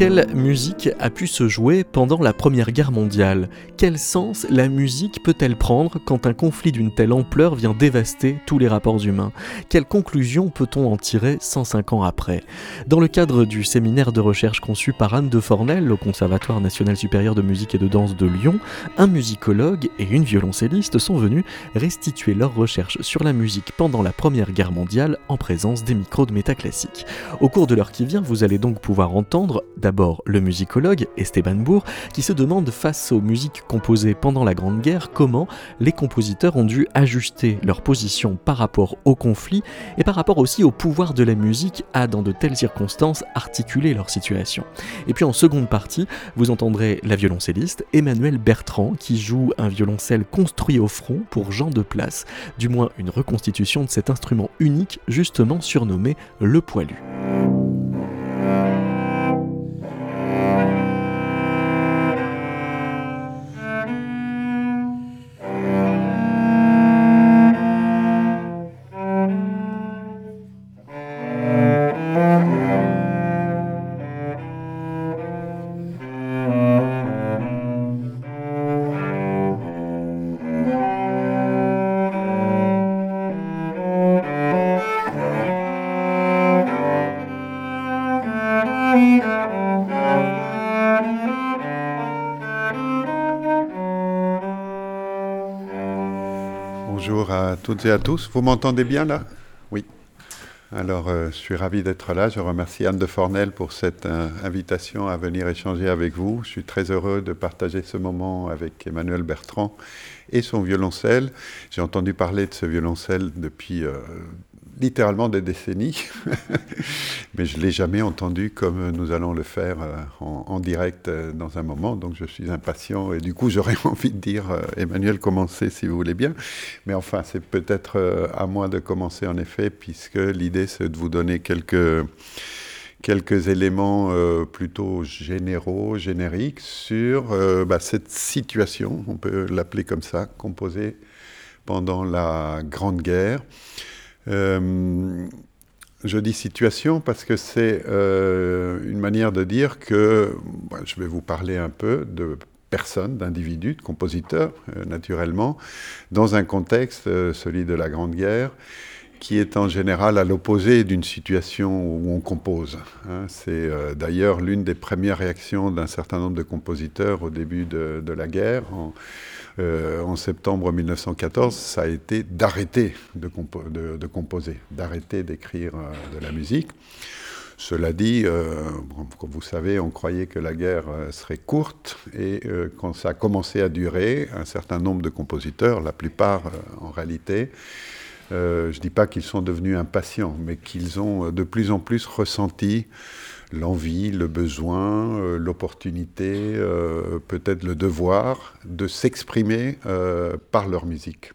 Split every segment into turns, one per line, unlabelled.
quelle musique a pu se jouer pendant la Première Guerre mondiale? Quel sens la musique peut-elle prendre quand un conflit d'une telle ampleur vient dévaster tous les rapports humains? Quelle conclusion peut-on en tirer 105 ans après? Dans le cadre du séminaire de recherche conçu par Anne de Fornel au Conservatoire national supérieur de musique et de danse de Lyon, un musicologue et une violoncelliste sont venus restituer leurs recherches sur la musique pendant la Première Guerre mondiale en présence des micros de métaclassique. Au cours de l'heure qui vient, vous allez donc pouvoir entendre D'abord, le musicologue Esteban Bourg, qui se demande face aux musiques composées pendant la Grande Guerre comment les compositeurs ont dû ajuster leur position par rapport au conflit et par rapport aussi au pouvoir de la musique à, dans de telles circonstances, articuler leur situation. Et puis en seconde partie, vous entendrez la violoncelliste Emmanuel Bertrand qui joue un violoncelle construit au front pour Jean de Place, du moins une reconstitution de cet instrument unique justement surnommé le poilu.
Toutes et à tous. Vous m'entendez bien là? Oui. Alors, euh, je suis ravi d'être là. Je remercie Anne de Fornel pour cette euh, invitation à venir échanger avec vous. Je suis très heureux de partager ce moment avec Emmanuel Bertrand et son violoncelle. J'ai entendu parler de ce violoncelle depuis euh, littéralement des décennies, mais je ne l'ai jamais entendu comme nous allons le faire euh, en, direct euh, dans un moment, donc je suis impatient et du coup j'aurais envie de dire, euh, Emmanuel, commencez si vous voulez bien, mais enfin c'est peut-être à moi de commencer en effet, puisque l'idée c'est de vous donner quelques quelques éléments plutôt généraux, génériques sur bah, cette situation, on peut l'appeler comme ça, composée pendant la Grande Guerre. Euh, je dis situation parce que c'est euh, une manière de dire que je vais vous parler un peu de personnes, d'individus, de compositeurs, euh, naturellement, dans un contexte, celui de la Grande Guerre, qui est en général à l'opposé d'une situation où on compose. Hein. C'est d'ailleurs l'une des premières réactions d'un certain nombre de compositeurs au début de, la guerre. Euh, en septembre 1914, ça a été d'arrêter de, composer, d'arrêter d'écrire euh, de la musique. Cela dit, euh, comme vous savez, on croyait que la guerre serait courte et quand ça a commencé à durer, un certain nombre de compositeurs, la plupart en réalité, je ne dis pas qu'ils sont devenus impatients, mais qu'ils ont de plus en plus ressenti l'envie, le besoin, euh, l'opportunité, euh, peut-être le devoir de s'exprimer euh, par leur musique.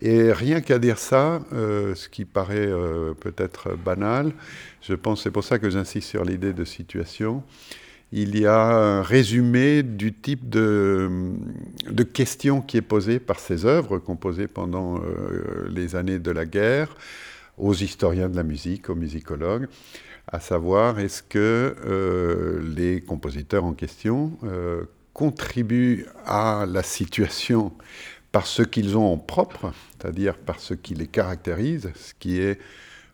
Et rien qu'à dire ça, ce qui paraît peut-être banal, je pense, c'est pour ça que j'insiste sur l'idée de situation, il y a un résumé du type de, de question qui est posé par ces œuvres composées pendant les années de la guerre aux historiens de la musique, aux musicologues à savoir est-ce que euh, les compositeurs en question euh, contribuent à la situation par ce qu'ils ont en propre, c'est-à-dire par ce qui les caractérise, ce qui est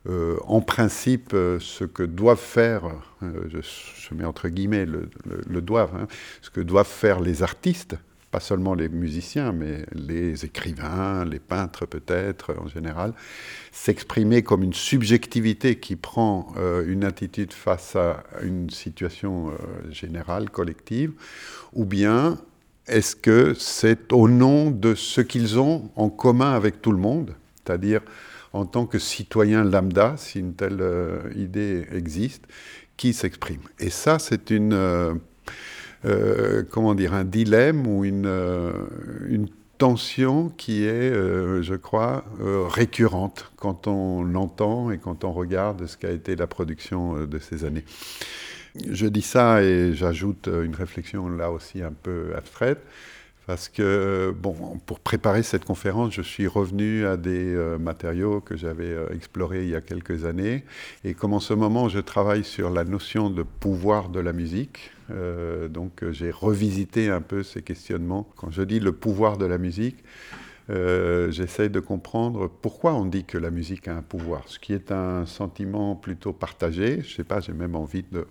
euh, en principe ce que doivent faire, je, mets entre guillemets le, doivent, hein, ce que doivent faire les artistes, pas seulement les musiciens, mais les écrivains, les peintres peut-être en général, s'exprimer comme une subjectivité qui prend euh, une attitude face à une situation euh, générale, collective, ou bien est-ce que c'est au nom de ce qu'ils ont en commun avec tout le monde, c'est-à-dire en tant que citoyen lambda, si une telle euh, idée existe, qui s'exprime. Et ça, c'est une comment dire, un dilemme ou une, euh, tension qui est, euh, je crois, récurrente quand on l'entend et quand on regarde ce qu'a été la production de ces années. Je dis ça et j'ajoute une réflexion là aussi un peu abstraite. parce que, bon, pour préparer cette conférence, je suis revenu à des euh, matériaux que j'avais euh, explorés il y a quelques années. Et comme en ce moment, je travaille sur la notion de pouvoir de la musique, euh, donc j'ai revisité un peu ces questionnements. Quand je dis le pouvoir de la musique, euh, j'essaie de comprendre pourquoi on dit que la musique a un pouvoir, ce qui est un sentiment plutôt partagé. Je ne sais pas, j'ai même envie de,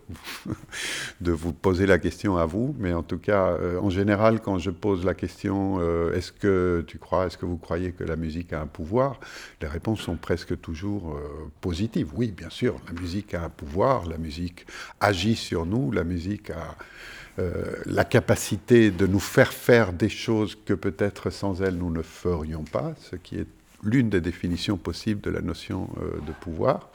de, vous poser la question à vous, mais en tout cas, euh, en général, quand je pose la question euh, est-ce que tu crois, est-ce que vous croyez que la musique a un pouvoir Les réponses sont presque toujours positives. Oui, bien sûr, la musique a un pouvoir, la musique agit sur nous, la musique a euh, la capacité de nous faire faire des choses que peut-être sans elle nous ne ferions pas, ce qui est l'une des définitions possibles de la notion euh, de pouvoir.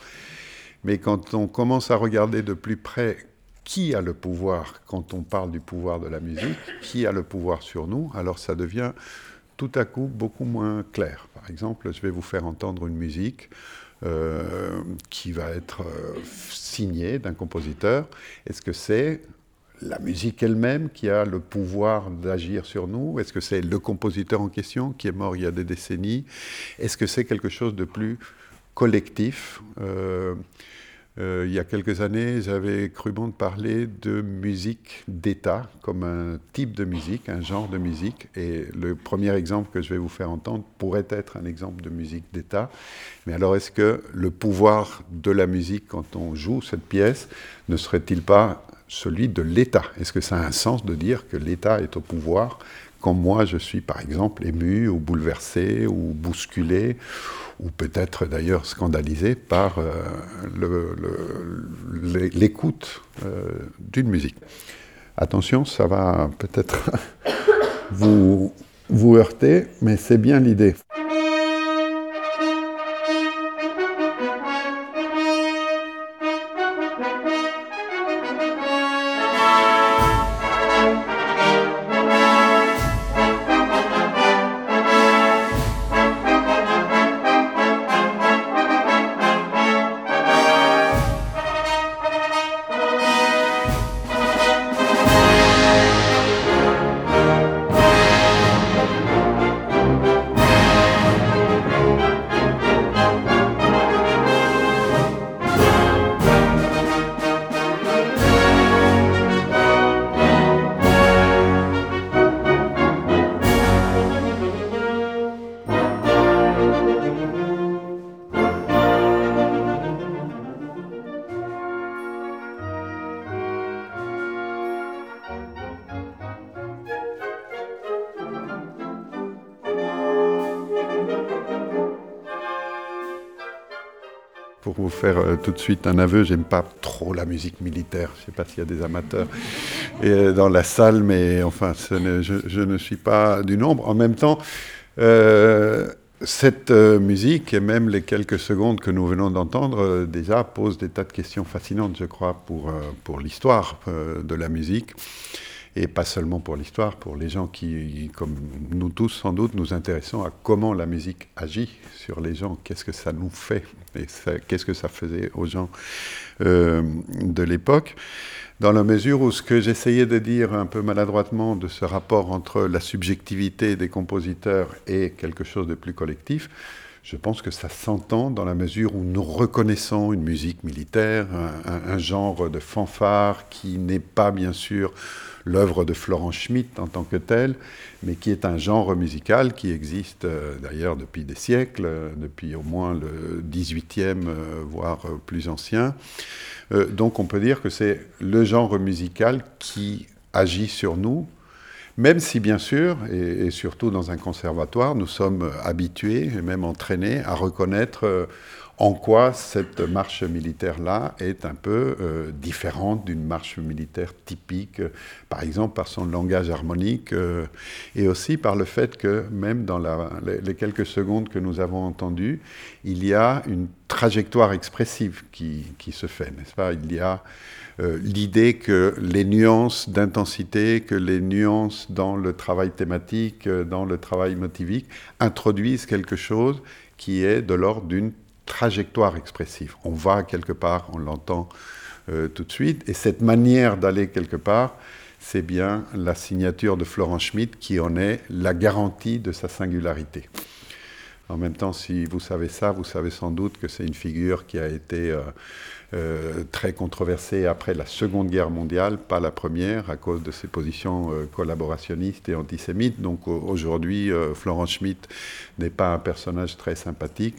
Mais quand on commence à regarder de plus près qui a le pouvoir quand on parle du pouvoir de la musique, qui a le pouvoir sur nous, alors ça devient tout à coup beaucoup moins clair. Par exemple, je vais vous faire entendre une musique. Euh, qui va être signée d'un compositeur. Est-ce que c'est la musique elle-même qui a le pouvoir d'agir sur nous? Est-ce que c'est le compositeur en question qui est mort il y a des décennies? Est-ce que c'est quelque chose de plus collectif? Euh, euh, il y a quelques années, j'avais cru bon de parler de musique d'État comme un type de musique, un genre de musique. Et le premier exemple que je vais vous faire entendre pourrait être un exemple de musique d'État. Mais alors, est-ce que le pouvoir de la musique, quand on joue cette pièce, ne serait-il pas celui de l'État. Est-ce que ça a un sens de dire que l'État est au pouvoir quand moi je suis par exemple ému ou bouleversé ou bousculé ou peut-être d'ailleurs scandalisé par euh, l'écoute euh, d'une musique? Attention, ça va peut-être vous, vous heurter, mais c'est bien l'idée. Vous faire euh, tout de suite un aveu, j'aime pas trop la musique militaire. Je sais pas s'il y a des amateurs euh, dans la salle, mais enfin, je, ne suis pas du nombre. En même temps, euh, cette musique et même les quelques secondes que nous venons d'entendre déjà posent des tas de questions fascinantes, je crois, pour, pour l'histoire de la musique et pas seulement pour l'histoire, pour les gens qui, comme nous tous sans doute, nous intéressons à comment la musique agit sur les gens, qu'est-ce que ça nous fait, et qu'est-ce que ça faisait aux gens euh, de l'époque. Dans la mesure où ce que j'essayais de dire un peu maladroitement de ce rapport entre la subjectivité des compositeurs et quelque chose de plus collectif, je pense que ça s'entend dans la mesure où nous reconnaissons une musique militaire, un, un genre de fanfare qui n'est pas bien sûr l'œuvre de Florent Schmitt en tant que telle, mais qui est un genre musical qui existe euh, d'ailleurs depuis des siècles, euh, depuis au moins le 18e, euh, voire plus ancien. donc on peut dire que c'est le genre musical qui agit sur nous, même si bien sûr, et, et, surtout dans un conservatoire, nous sommes habitués et même entraînés à reconnaître en quoi cette marche militaire-là est un peu euh, différente d'une marche militaire typique, par exemple par son langage harmonique, euh, et aussi par le fait que même dans les, quelques secondes que nous avons entendues, il y a une trajectoire expressive qui, se fait, n'est-ce pas? Il y a euh, l'idée que les nuances d'intensité, que les nuances dans le travail thématique, dans le travail motivique, introduisent quelque chose qui est de l'ordre d'une trajectoire expressive. On va quelque part, on l'entend euh, tout de suite, et cette manière d'aller quelque part, c'est bien la signature de Florent Schmitt qui en est la garantie de sa singularité. En même temps, si vous savez ça, vous savez sans doute que c'est une figure qui a été euh, euh, très controversée après la Seconde Guerre mondiale, pas la première, à cause de ses positions euh, collaborationnistes et antisémites. Donc aujourd'hui, Florent Schmitt n'est pas un personnage très sympathique,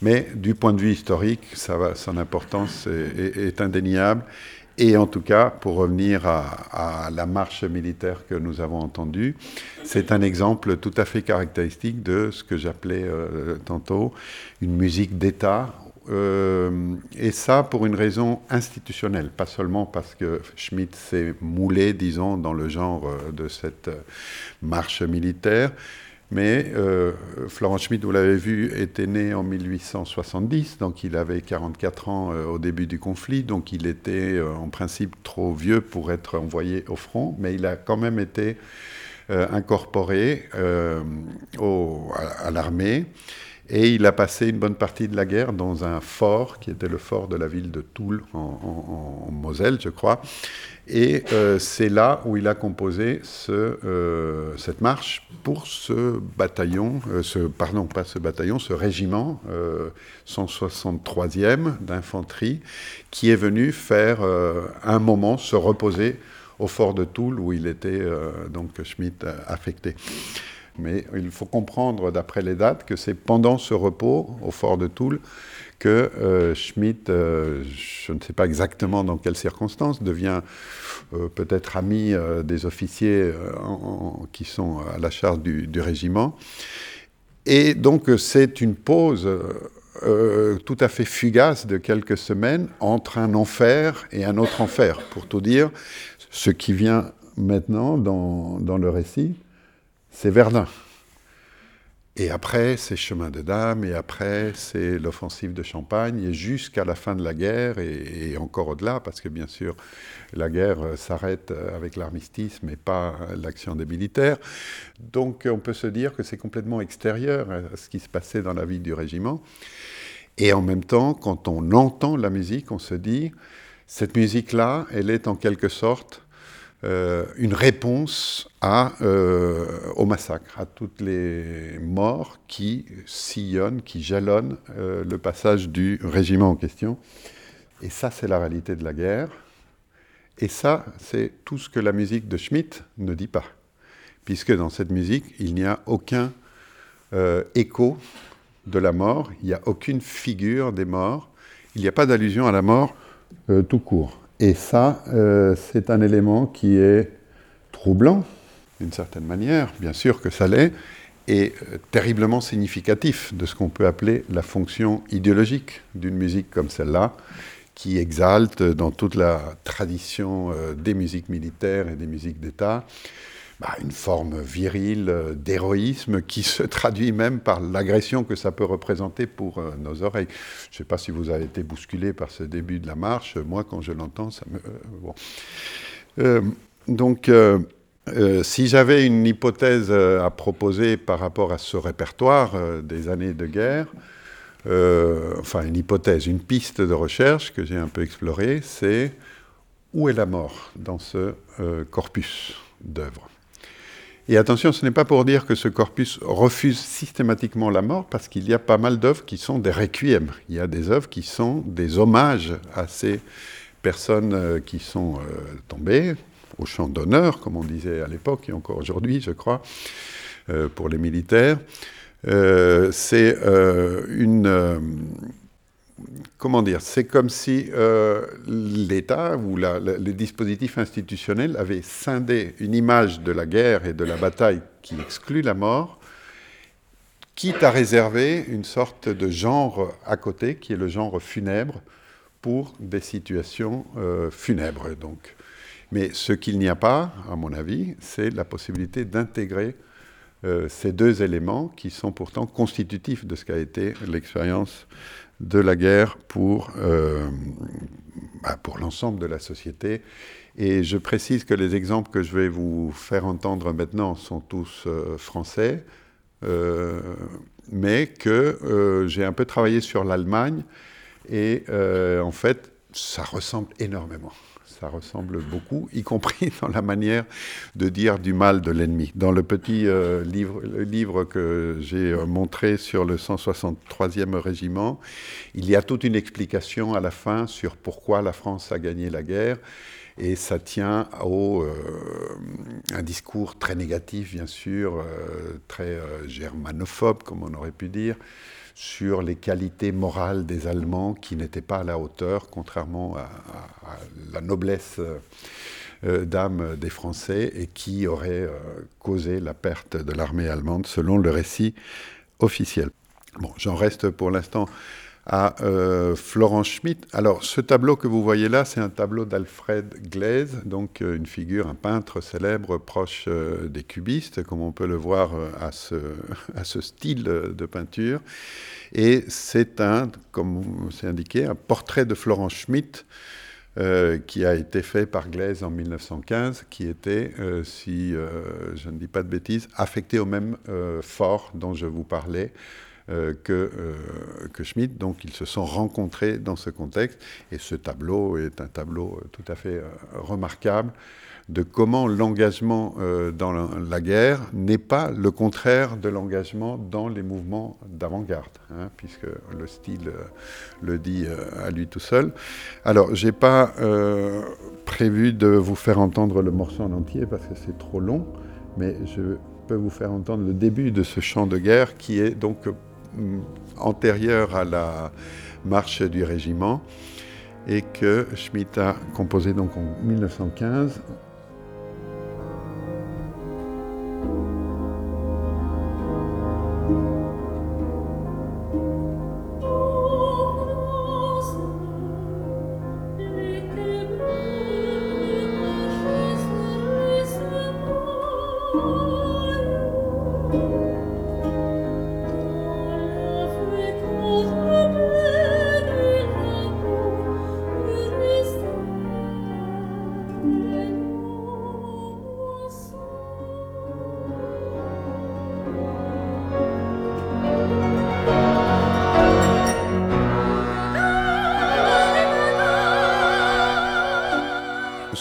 mais du point de vue historique, son importance est, indéniable. Et en tout cas, pour revenir à, la marche militaire que nous avons entendue, c'est un exemple tout à fait caractéristique de ce que j'appelais euh, tantôt une musique d'État. Euh, et ça pour une raison institutionnelle, pas seulement parce que Schmitt s'est moulé, disons, dans le genre euh, de cette marche militaire, mais euh, Florent Schmitt, vous l'avez vu, était né en 1870, donc il avait 44 ans euh, au début du conflit, donc il était euh, en principe trop vieux pour être envoyé au front, mais il a quand même été incorporé à, l'armée. Et il a passé une bonne partie de la guerre dans un fort qui était le fort de la ville de Toul, en Moselle, je crois. Et euh, c'est là où il a composé euh, cette marche pour ce bataillon, euh, ce, pardon, pas ce bataillon, ce régiment 163e d'infanterie, qui est venu faire un moment se reposer au fort de Toul où il était donc Schmitt affecté. Mais il faut comprendre, d'après les dates, que c'est pendant ce repos au fort de Toul que euh, Schmitt, euh, je ne sais pas exactement dans quelles circonstances, devient euh, peut-être ami des officiers qui sont à la charge du, régiment. Et donc c'est une pause tout à fait fugace de quelques semaines entre un enfer et un autre enfer. Pour tout dire, ce qui vient maintenant dans le récit, c'est Verdun. Et après, c'est Chemin de Dames, et après, c'est l'offensive de Champagne, et jusqu'à la fin de la guerre, et, encore au-delà, parce que bien sûr, la guerre euh, s'arrête euh, avec l'armistice, mais pas l'action des militaires. Donc on peut se dire que c'est complètement extérieur à ce qui se passait dans la vie du régiment. Et en même temps, quand on entend la musique, on se dit, cette musique-là, elle est en quelque sorte euh, une réponse euh, au massacre, à toutes les morts qui sillonnent, qui jalonnent euh, le passage du régiment en question. Et ça, c'est la réalité de la guerre. Et ça, c'est tout ce que la musique de Schmitt ne dit pas. Puisque dans cette musique, il n'y a aucun écho de la mort, il n'y a aucune figure des morts, il n'y a pas d'allusion à la mort tout court. Et ça, euh, c'est un élément qui est troublant, d'une certaine manière, bien sûr que ça l'est, et euh, terriblement significatif de ce qu'on peut appeler la fonction idéologique d'une musique comme celle-là, qui exalte dans toute la tradition euh, des musiques militaires et des musiques d'État bah, une forme virile d'héroïsme qui se traduit même par l'agression que ça peut représenter pour euh, nos oreilles. Je ne sais pas si vous avez été bousculé par ce début de la marche. Moi, quand je l'entends, ça me... Euh. Euh, donc, si j'avais une hypothèse à proposer par rapport à ce répertoire des années de guerre, enfin une hypothèse, une piste de recherche que j'ai un peu explorée, c'est où est la mort dans ce corpus d'œuvres? Et attention, ce n'est pas pour dire que ce corpus refuse systématiquement la mort, parce qu'il y a pas mal d'œuvres qui sont des requiem. Il y a des œuvres qui sont des hommages à ces personnes euh, qui sont euh, tombées au champ d'honneur, comme on disait à l'époque et encore aujourd'hui, je crois, euh, pour les militaires. C'est une comment dire, c'est comme si euh, l'État ou les dispositifs institutionnels avaient scindé une image de la guerre et de la bataille qui exclut la mort, quitte à réserver une sorte de genre à côté, qui est le genre funèbre, pour des situations euh, funèbres. Donc. Mais ce qu'il n'y a pas, à mon avis, c'est la possibilité d'intégrer euh, ces deux éléments qui sont pourtant constitutifs de ce qu'a été l'expérience de la guerre pour, euh, bah, pour l'ensemble de la société. Et je précise que les exemples que je vais vous faire entendre maintenant sont tous euh, français, euh, mais que j'ai un peu travaillé sur l'Allemagne et en fait, ça ressemble énormément. Ça ressemble beaucoup, y compris dans la manière de dire du mal de l'ennemi. Dans le petit euh, livre, que j'ai euh, montré sur le 163e régiment, il y a toute une explication à la fin sur pourquoi la France a gagné la guerre. Et ça tient au euh, un discours très négatif, bien sûr, très germanophobe, comme on aurait pu dire, sur les qualités morales des Allemands qui n'étaient pas à la hauteur, contrairement à, la noblesse euh, d'âme des Français, et qui auraient euh, causé la perte de l'armée allemande, selon le récit officiel. Bon, j'en reste pour l'instant à euh, Florence Schmitt. Alors, ce tableau que vous voyez là, c'est un tableau d'Alfred Glaise, donc euh, une figure, un peintre célèbre proche euh, des cubistes, comme on peut le voir à ce, style de peinture. Et c'est un, comme c'est indiqué, un portrait de Florence Schmitt. qui a été fait par Glaise en 1915, qui était, si je ne dis pas de bêtises, affecté au même fort dont je vous parlais, euh, que, euh, que Schmitt. Donc ils se sont rencontrés dans ce contexte. Et ce tableau est un tableau euh, tout à fait remarquable de comment l'engagement dans la, guerre n'est pas le contraire de l'engagement dans les mouvements d'avant-garde, hein, puisque le style le dit à lui tout seul. Alors, j'ai pas prévu de vous faire entendre le morceau en entier parce que c'est trop long, mais je peux vous faire entendre le début de ce chant de guerre qui est donc antérieure à la marche du régiment et que Schmitt a composé donc en 1915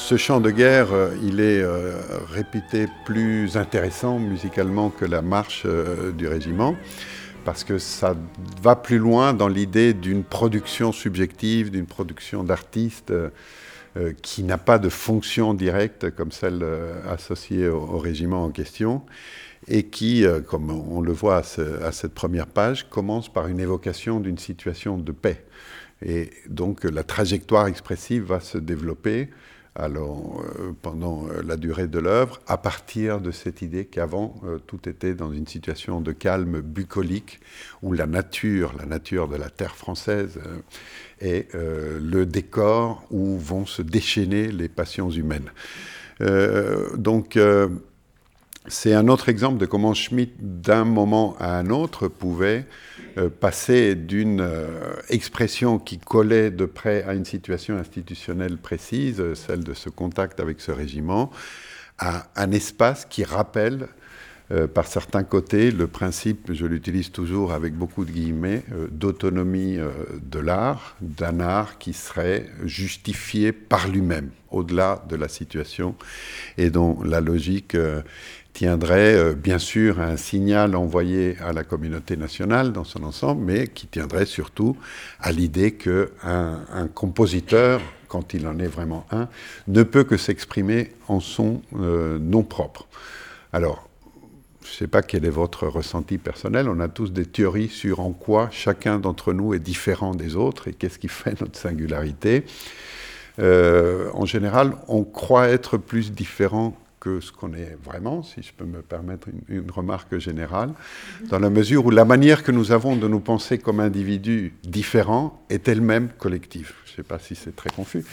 ce chant de guerre, euh, il est euh, réputé plus intéressant musicalement que la marche euh, du régiment, parce que ça va plus loin dans l'idée d'une production subjective, d'une production d'artistes qui n'a pas de fonction directe comme celle associée au, régiment en question, et qui, comme on le voit à cette première page, commence par une évocation d'une situation de paix. Et donc la trajectoire expressive va se développer alors, euh, pendant euh, la durée de l'œuvre, à partir de cette idée qu'avant, euh, tout était dans une situation de calme bucolique, où la nature, la nature de la terre française, est le décor où vont se déchaîner les passions humaines. donc, c'est un autre exemple de comment Schmitt, d'un moment à un autre, pouvait euh, passer d'une euh, expression qui collait de près à une situation institutionnelle précise, celle de ce contact avec ce régiment, à un espace qui rappelle euh, par certains côtés le principe, je l'utilise toujours avec beaucoup de guillemets, d'autonomie de l'art, d'un art qui serait justifié par lui-même, au-delà de la situation, et dont la logique tiendrait euh, bien sûr à un signal envoyé à la communauté nationale dans son ensemble, mais qui tiendrait surtout à l'idée qu'un un compositeur, quand il en est vraiment un, ne peut que s'exprimer en son euh, nom propre. Alors, je ne sais pas quel est votre ressenti personnel, on a tous des théories sur en quoi chacun d'entre nous est différent des autres et qu'est-ce qui fait notre singularité. Euh, en général, on croit être plus différent ce qu'on est vraiment, si je peux me permettre une, remarque générale, dans la mesure où la manière que nous avons de nous penser comme individus différents est elle-même collective. Je ne sais pas si c'est très confus.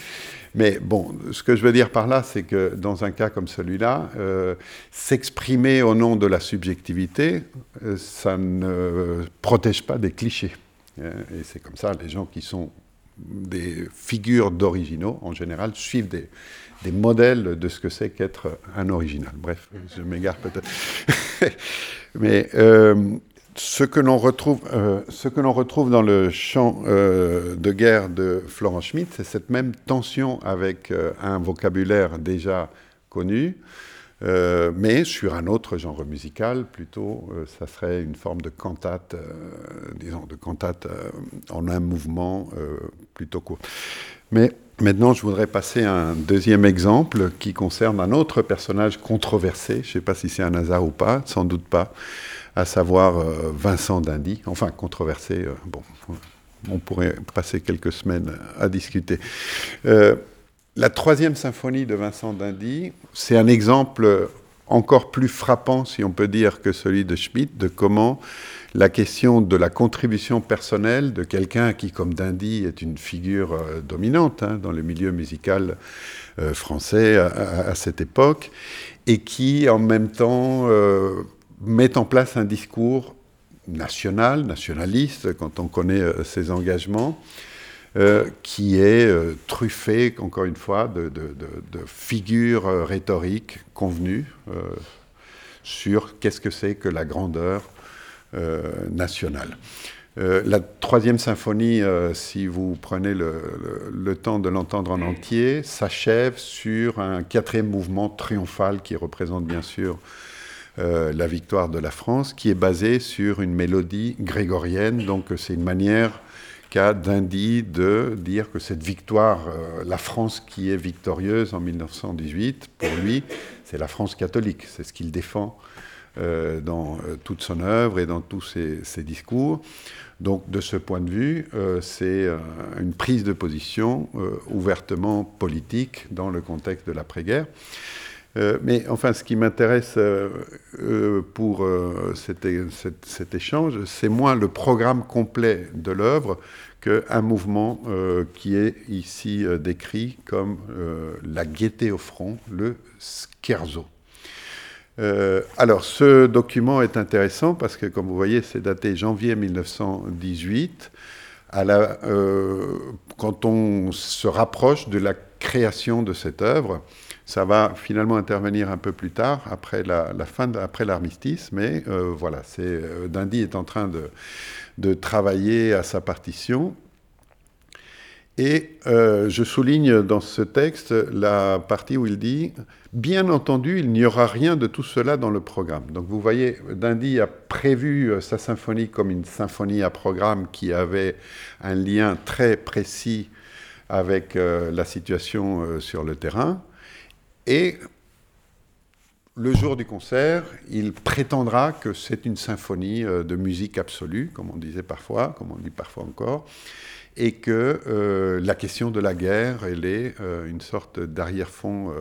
Mais bon, ce que je veux dire par là, c'est que dans un cas comme celui-là, euh, s'exprimer au nom de la subjectivité, euh, ça ne protège pas des clichés. Euh, et c'est comme ça, les gens qui sont des figures d'originaux, en général, suivent des, des modèles de ce que c'est qu'être un original. Bref, je m'égare peut-être. Mais euh, ce que l'on retrouve, euh, ce que l'on retrouve dans le chant euh, de guerre de Florent Schmitt, c'est cette même tension avec euh, un vocabulaire déjà connu, mais sur un autre genre musical, plutôt, ça serait une forme de cantate, disons, de cantate en un mouvement plutôt court. Mais maintenant, je voudrais passer à un deuxième exemple qui concerne un autre personnage controversé. Je ne sais pas si c'est un hasard ou pas, sans doute pas à savoir euh, Vincent d'Indy, enfin controversé, euh, bon, on pourrait passer quelques semaines à discuter. Euh, la troisième symphonie de Vincent d'Indy, c'est un exemple encore plus frappant, si on peut dire, que celui de Schmitt, de comment la question de la contribution personnelle de quelqu'un qui, comme Dindy, est une figure dominante hein, dans le milieu musical français à, cette époque, et qui, en même temps, met en place un discours national, nationaliste, quand on connaît euh, ses engagements, euh, qui est euh, truffé, encore une fois, de, figures rhétoriques convenues sur qu'est-ce que c'est que la grandeur nationale. la troisième symphonie, si vous prenez le temps de l'entendre en entier, s'achève sur un quatrième mouvement triomphal qui représente bien sûr euh, la victoire de la France, qui est basée sur une mélodie grégorienne. Donc c'est une manière qu'a d'Indy de dire que cette victoire, euh, la France qui est victorieuse en 1918, pour lui, c'est la France catholique. C'est ce qu'il défend euh, dans toute son œuvre et dans tous ses, discours. Donc de ce point de vue, c'est une prise de position ouvertement politique dans le contexte de l'après-guerre. Euh, mais enfin, ce qui m'intéresse euh, euh, pour cet, cet, échange, c'est moins le programme complet de l'œuvre qu'un mouvement qui est ici décrit comme la gaieté au front, le scherzo. Alors, ce document est intéressant parce que, comme vous voyez, c'est daté janvier 1918. À la, quand on se rapproche de la création de cette œuvre, ça va finalement intervenir un peu plus tard, après la, fin, après l'armistice, mais euh, voilà, c'est euh, Dindy est en train de, travailler à sa partition. Et euh, je souligne dans ce texte la partie où il dit Bien entendu, il n'y aura rien de tout cela dans le programme. Donc vous voyez, Dindy a prévu sa symphonie comme une symphonie à programme qui avait un lien très précis avec la situation sur le terrain. Et le jour du concert, il prétendra que c'est une symphonie euh, de musique absolue, comme on disait parfois, comme on dit parfois encore, et que euh, la question de la guerre, elle est euh, une sorte d'arrière-fond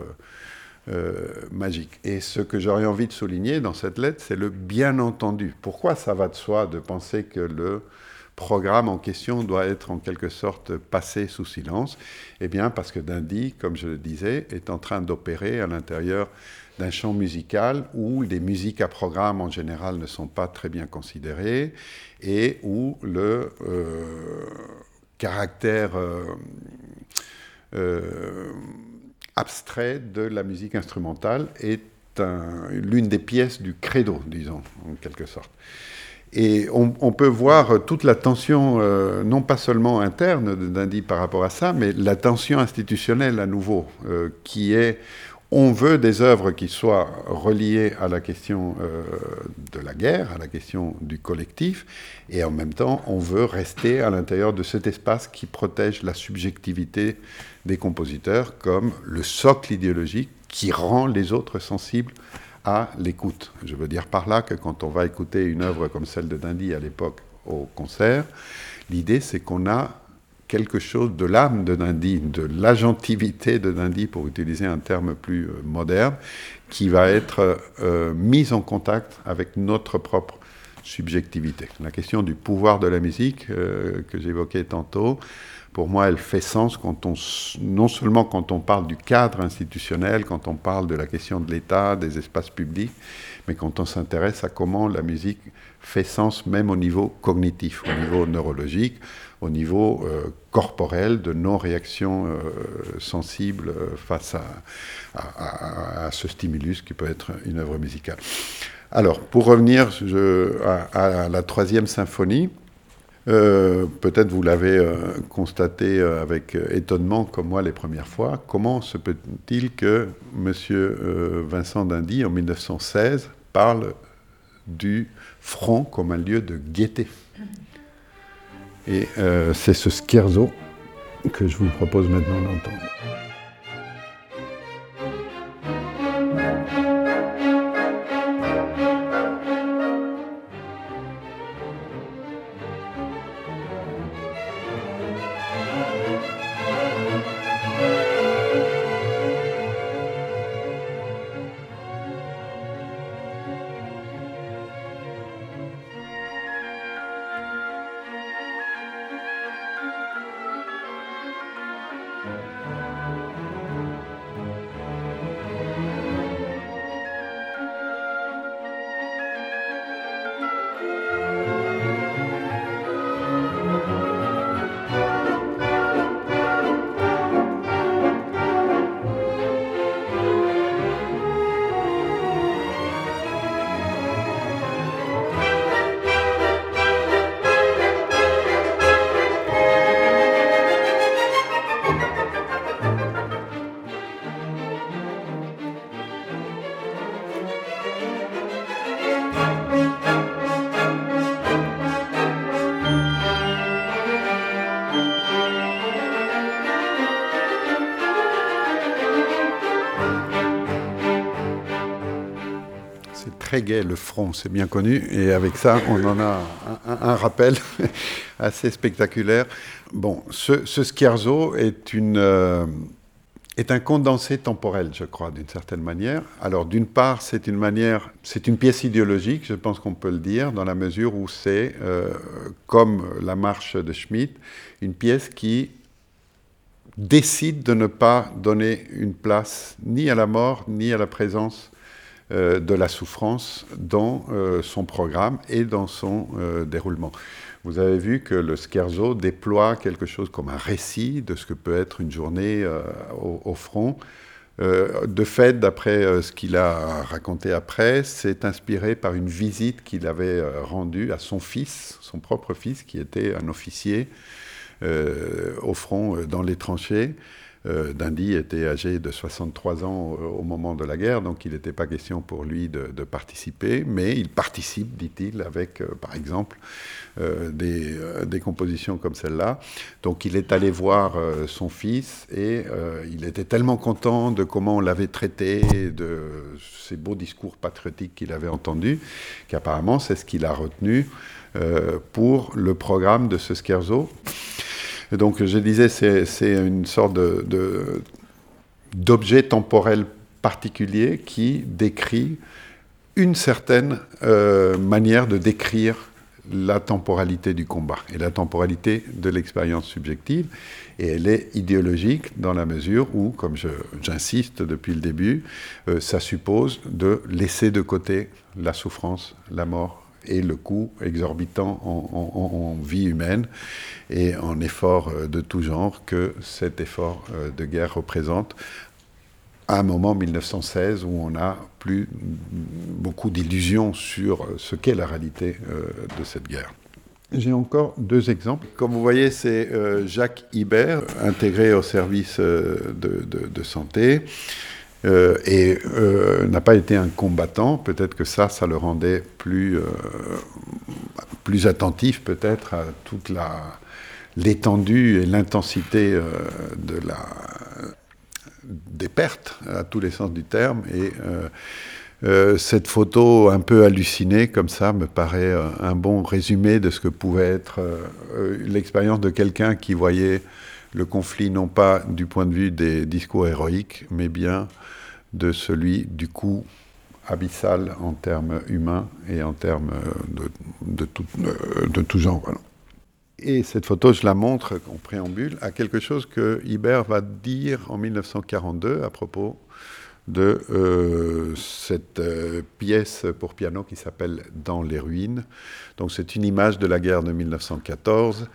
magique. Et ce que j'aurais envie de souligner dans cette lettre, c'est le bien entendu. Pourquoi ça va de soi de penser que le programme en question doit être en quelque sorte passé sous silence? Eh bien, parce que Dindy, comme je le disais, est en train d'opérer à l'intérieur d'un champ musical où les musiques à programme en général ne sont pas très bien considérées et où le euh, caractère euh, euh, abstrait de la musique instrumentale est l'une des pièces du credo, disons, en quelque sorte. Et on, peut voir toute la tension, euh, non pas seulement interne d'Indy par rapport à ça, mais la tension institutionnelle à nouveau, euh, qui est, on veut des œuvres qui soient reliées à la question euh, de la guerre, à la question du collectif, et en même temps, on veut rester à l'intérieur de cet espace qui protège la subjectivité des compositeurs comme le socle idéologique qui rend les autres sensibles à l'écoute. Je veux dire par là que quand on va écouter une œuvre comme celle de Dindy à l'époque au concert, l'idée c'est qu'on a quelque chose de l'âme de Dindy, de l'agentivité de Dindy, pour utiliser un terme plus euh, moderne, qui va être euh, mise en contact avec notre propre subjectivité. La question du pouvoir de la musique euh, que j'évoquais tantôt, pour moi, elle fait sens quand on, non seulement quand on parle du cadre institutionnel, quand on parle de la question de l'État, des espaces publics, mais quand on s'intéresse à comment la musique fait sens même au niveau cognitif, au niveau neurologique, au niveau euh, corporel de nos réactions euh, sensibles euh, face à, à, ce stimulus qui peut être une œuvre musicale. Alors, pour revenir à, la troisième symphonie, euh, peut-être vous l'avez euh, constaté euh, avec étonnement comme moi les premières fois, comment se peut-il que M. Vincent d'Indy, en 1916, parle du front comme un lieu de gaieté? Et c'est ce scherzo que je vous propose maintenant d'entendre. Le front, c'est bien connu. Et avec ça, on en a un, rappel assez spectaculaire. Bon, ce, scherzo euh, est un condensé temporel, je crois, d'une certaine manière. Alors, d'une part, c'est une manière, c'est une pièce idéologique, je pense qu'on peut le dire, dans la mesure où c'est, euh, comme la marche de Schmitt, une pièce qui décide de ne pas donner une place ni à la mort, ni à la présence euh, de la souffrance dans euh, son programme et dans son euh, déroulement. Vous avez vu que le Scherzo déploie quelque chose comme un récit de ce que peut être une journée au, front. de fait, d'après ce qu'il a raconté après, c'est inspiré par une visite qu'il avait rendue à son fils, son propre fils, qui était un officier au front dans les tranchées. Euh, Dindy était âgé de 63 ans au, moment de la guerre, donc il n'était pas question pour lui de, participer, mais il participe, dit-il, avec, euh, par exemple, euh, des, compositions comme celle-là. Donc il est allé voir son fils et il était tellement content de comment on l'avait traité, de ces beaux discours patriotiques qu'il avait entendus, qu'apparemment c'est ce qu'il a retenu pour le programme de ce scherzo donc, je disais, c'est une sorte d'objet temporel particulier qui décrit une certaine euh, manière de décrire la temporalité du combat et la temporalité de l'expérience subjective. Et elle est idéologique dans la mesure où, comme j'insiste depuis le début, euh, ça suppose de laisser de côté la souffrance, la mort, et le coût exorbitant en, vie humaine et en efforts euh, de tout genre que cet effort euh, de guerre représente à un moment 1916 où on n'a plus beaucoup d'illusions sur ce qu'est la réalité euh, de cette guerre. J'ai encore deux exemples. Comme vous voyez, c'est Jacques Ibert, intégré au service de santé. Euh, et euh, n'a pas été un combattant. Peut-être que ça, ça le rendait plus, euh, plus attentif peut-être à toute la, l'étendue et l'intensité de la, des pertes, à tous les sens du terme. Et cette photo un peu hallucinée comme ça me paraît un bon résumé de ce que pouvait être l'expérience de quelqu'un qui voyait le conflit non pas du point de vue des discours héroïques, mais bien de celui du coup abyssal en termes humains et en termes de, de, tout, de tout, genre. Et cette photo, je la montre en préambule à quelque chose que Ibert va dire en 1942 à propos de euh, cette euh, pièce pour piano qui s'appelle Dans les ruines. Donc c'est une image de la guerre de 1914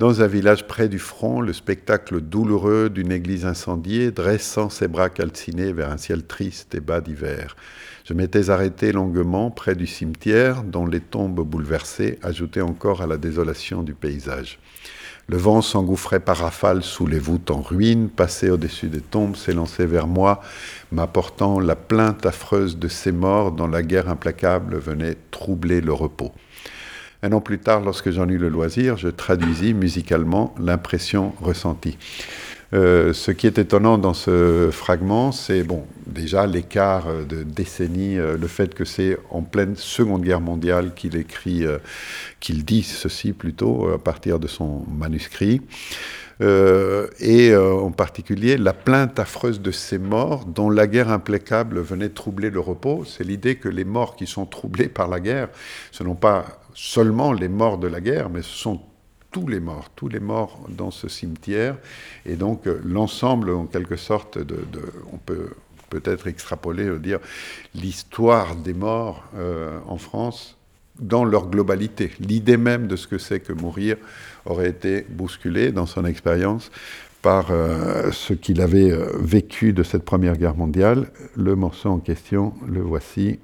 Dans un village près du front, le spectacle douloureux d'une église incendiée dressant ses bras calcinés vers un ciel triste et bas d'hiver. Je m'étais arrêté longuement près du cimetière, dont les tombes bouleversées ajoutaient encore à la désolation du paysage. Le vent s'engouffrait par rafales sous les voûtes en ruine, passait au-dessus des tombes, s'élançait vers moi, m'apportant la plainte affreuse de ces morts dont la guerre implacable venait troubler le repos. Un an plus tard, lorsque j'en eus le loisir, je traduisis musicalement l'impression ressentie. Euh, ce qui est étonnant dans ce fragment, c'est bon, déjà l'écart de décennies, euh, le fait que c'est en pleine Seconde Guerre mondiale qu'il écrit, euh, qu'il dit ceci plutôt à partir de son manuscrit. et en particulier la plainte affreuse de ces morts dont la guerre implacable venait troubler le repos. C'est l'idée que les morts qui sont troublés par la guerre, ce n'ont pas seulement les morts de la guerre, mais ce sont tous les morts, tous les morts dans ce cimetière. Et donc euh, l'ensemble, en quelque sorte, de, on peut peut-être extrapoler, euh, dire l'histoire des morts euh, en France dans leur globalité. L'idée même de ce que c'est que mourir aurait été bousculée dans son expérience par ce qu'il avait vécu de cette Première Guerre mondiale. Le morceau en question, le voici.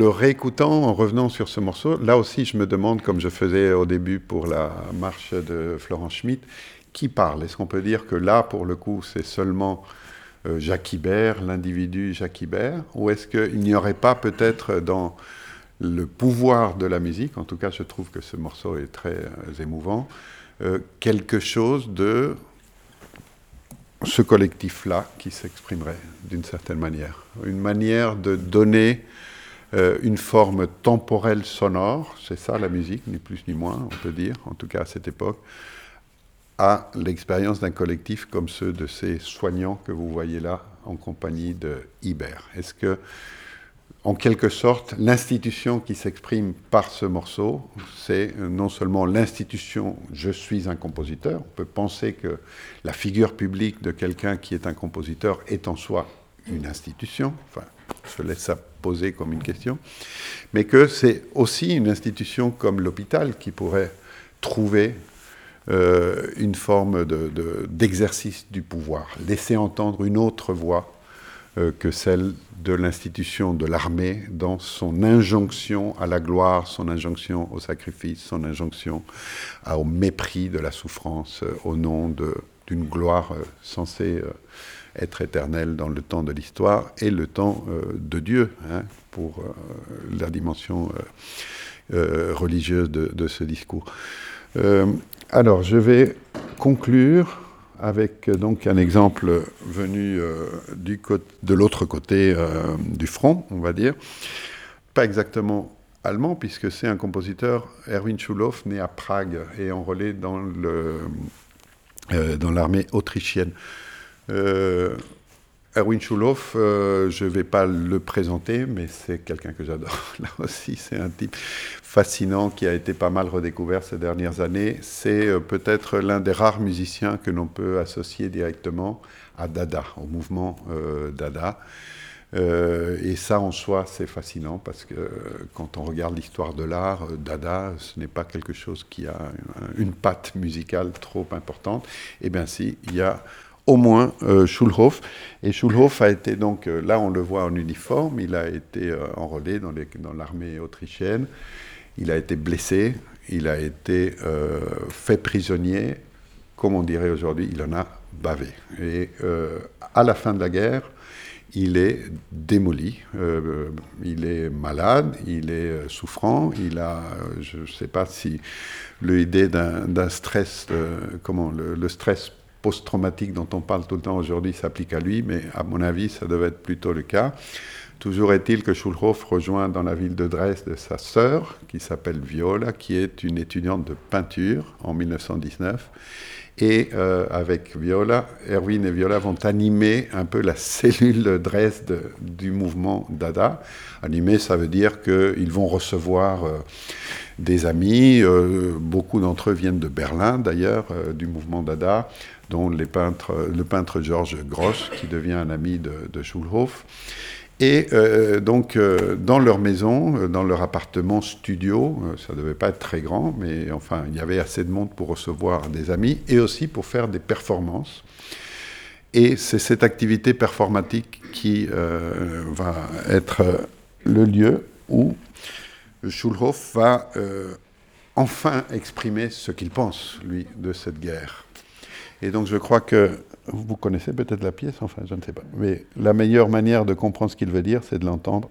Le réécoutant, en revenant sur ce morceau, là aussi je me demande, comme je faisais au début pour la marche de Florent Schmitt, qui parle Est-ce qu'on peut dire que là, pour le coup, c'est seulement euh, Jacques Ibert, l'individu Jacques Ibert Ou est-ce qu'il n'y aurait pas peut-être dans le pouvoir de la musique, en tout cas je trouve que ce morceau est très euh, émouvant, euh, quelque chose de ce collectif-là qui s'exprimerait d'une certaine manière? Une manière de donner euh, une forme temporelle sonore, c'est ça la musique, ni plus ni moins, on peut dire, en tout cas à cette époque, à l'expérience d'un collectif comme ceux de ces soignants que vous voyez là en compagnie de Ibert. Est-ce que, en quelque sorte, l'institution qui s'exprime par ce morceau, c'est non seulement l'institution je suis un compositeur, on peut penser que la figure publique de quelqu'un qui est un compositeur est en soi une institution, enfin, je laisse ça poser comme une question, mais que c'est aussi une institution comme l'hôpital qui pourrait trouver euh, une forme d'exercice du pouvoir, laisser entendre une autre voix euh, que celle de l'institution de l'armée dans son injonction à la gloire, son injonction au sacrifice, son injonction au mépris de la souffrance euh, au nom d'une gloire censée être éternel dans le temps de l'histoire et le temps euh, de Dieu, hein, pour euh, la dimension euh, religieuse de, ce discours. alors, je vais conclure avec donc un exemple venu du de l'autre côté du front, on va dire. Pas exactement allemand, puisque c'est un compositeur, Erwin Schulhoff, né à Prague et enrôlé dans le, dans l'armée autrichienne. Euh, Erwin Schulhoff, euh, je ne vais pas le présenter, mais c'est quelqu'un que j'adore. Là aussi, c'est un type fascinant qui a été pas mal redécouvert ces dernières années. C'est euh, peut-être l'un des rares musiciens que l'on peut associer directement à Dada, au mouvement euh, Dada. Et ça, en soi, c'est fascinant parce que quand on regarde l'histoire de l'art, Dada, ce n'est pas quelque chose qui a une patte musicale trop importante. Eh bien, si, il y a au moins euh, Schulhoff. Et Schulhoff a été donc, euh, là on le voit en uniforme, il a été euh, enrôlé dans l'armée autrichienne, il a été blessé, il a été fait prisonnier, comme on dirait aujourd'hui, il en a bavé. Et à la fin de la guerre, il est démoli, il est malade, il est souffrant, il a, je ne sais pas si l'idée d'un stress, comment le, le stress post-traumatique dont on parle tout le temps aujourd'hui s'applique à lui, mais à mon avis, ça devait être plutôt le cas. Toujours est-il que Schulhoff rejoint dans la ville de Dresde sa sœur, qui s'appelle Viola, qui est une étudiante de peinture en 1919. Et euh, avec Viola, Erwin et Viola vont animer un peu la cellule de Dresde du mouvement Dada. Animer, ça veut dire qu'ils vont recevoir euh, des amis. Euh, beaucoup d'entre eux viennent de Berlin, d'ailleurs, du mouvement Dada dont le peintre Georges Grosch, qui devient un ami de, de Schulhoff. Et euh, donc, euh, dans leur maison, euh, dans leur appartement studio, ça ne devait pas être très grand, mais enfin, il y avait assez de monde pour recevoir des amis et aussi pour faire des performances. Et c'est cette activité performatique qui va être le lieu où Schulhoff va enfin exprimer ce qu'il pense, lui, de cette guerre. Et donc je crois que vous connaissez peut-être la pièce, enfin je ne sais pas. Mais la meilleure manière de comprendre ce qu'il veut dire, c'est de l'entendre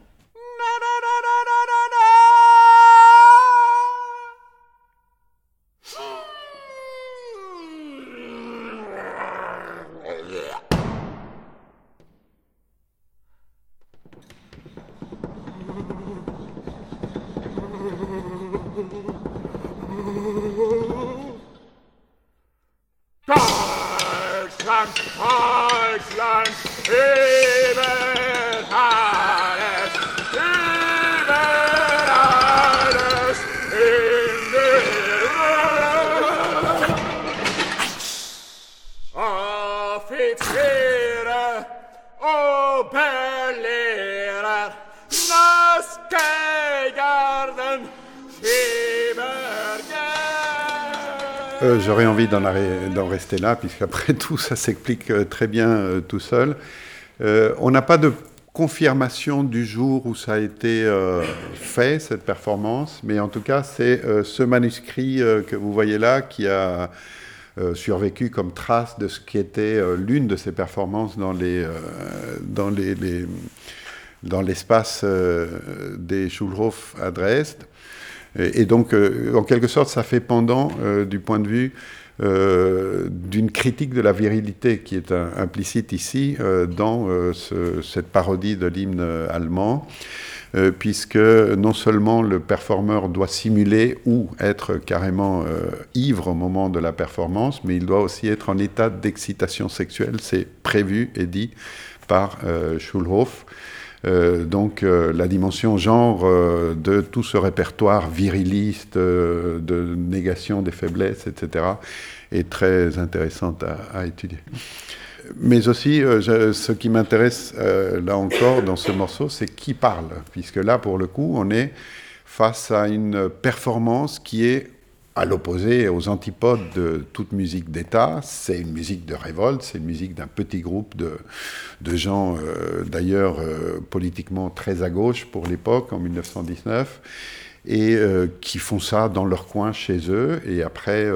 d'en rester là, puisqu'après tout, ça s'explique euh, très bien euh, tout seul. on n'a pas de confirmation du jour où ça a été fait, cette performance, mais en tout cas, c'est ce manuscrit que vous voyez là qui a survécu comme trace de ce qui était l'une de ces performances dans les, dans les, dans l'espace des Schulhof à Dresde. Et, donc, euh, en quelque sorte, ça fait pendant euh, du point de vue euh, d'une critique de la virilité qui est implicite ici dans cette parodie de l'hymne allemand. puisque non seulement le performeur doit simuler ou être carrément ivre au moment de la performance, mais il doit aussi être en état d'excitation sexuelle. C'est prévu et dit par Schulhoff. Euh, donc euh, la dimension genre euh, de tout ce répertoire viriliste, de négation des faiblesses, etc., est très intéressante à, étudier. Mais aussi, ce qui m'intéresse là encore dans ce morceau, c'est qui parle, puisque là, pour le coup, on est face à une performance qui est à l'opposé, aux antipodes de toute musique d'État. C'est une musique de révolte, c'est une musique d'un petit groupe de, gens, euh, d'ailleurs euh, politiquement très à gauche pour l'époque, en 1919 et euh, qui font ça dans leur coin chez eux et après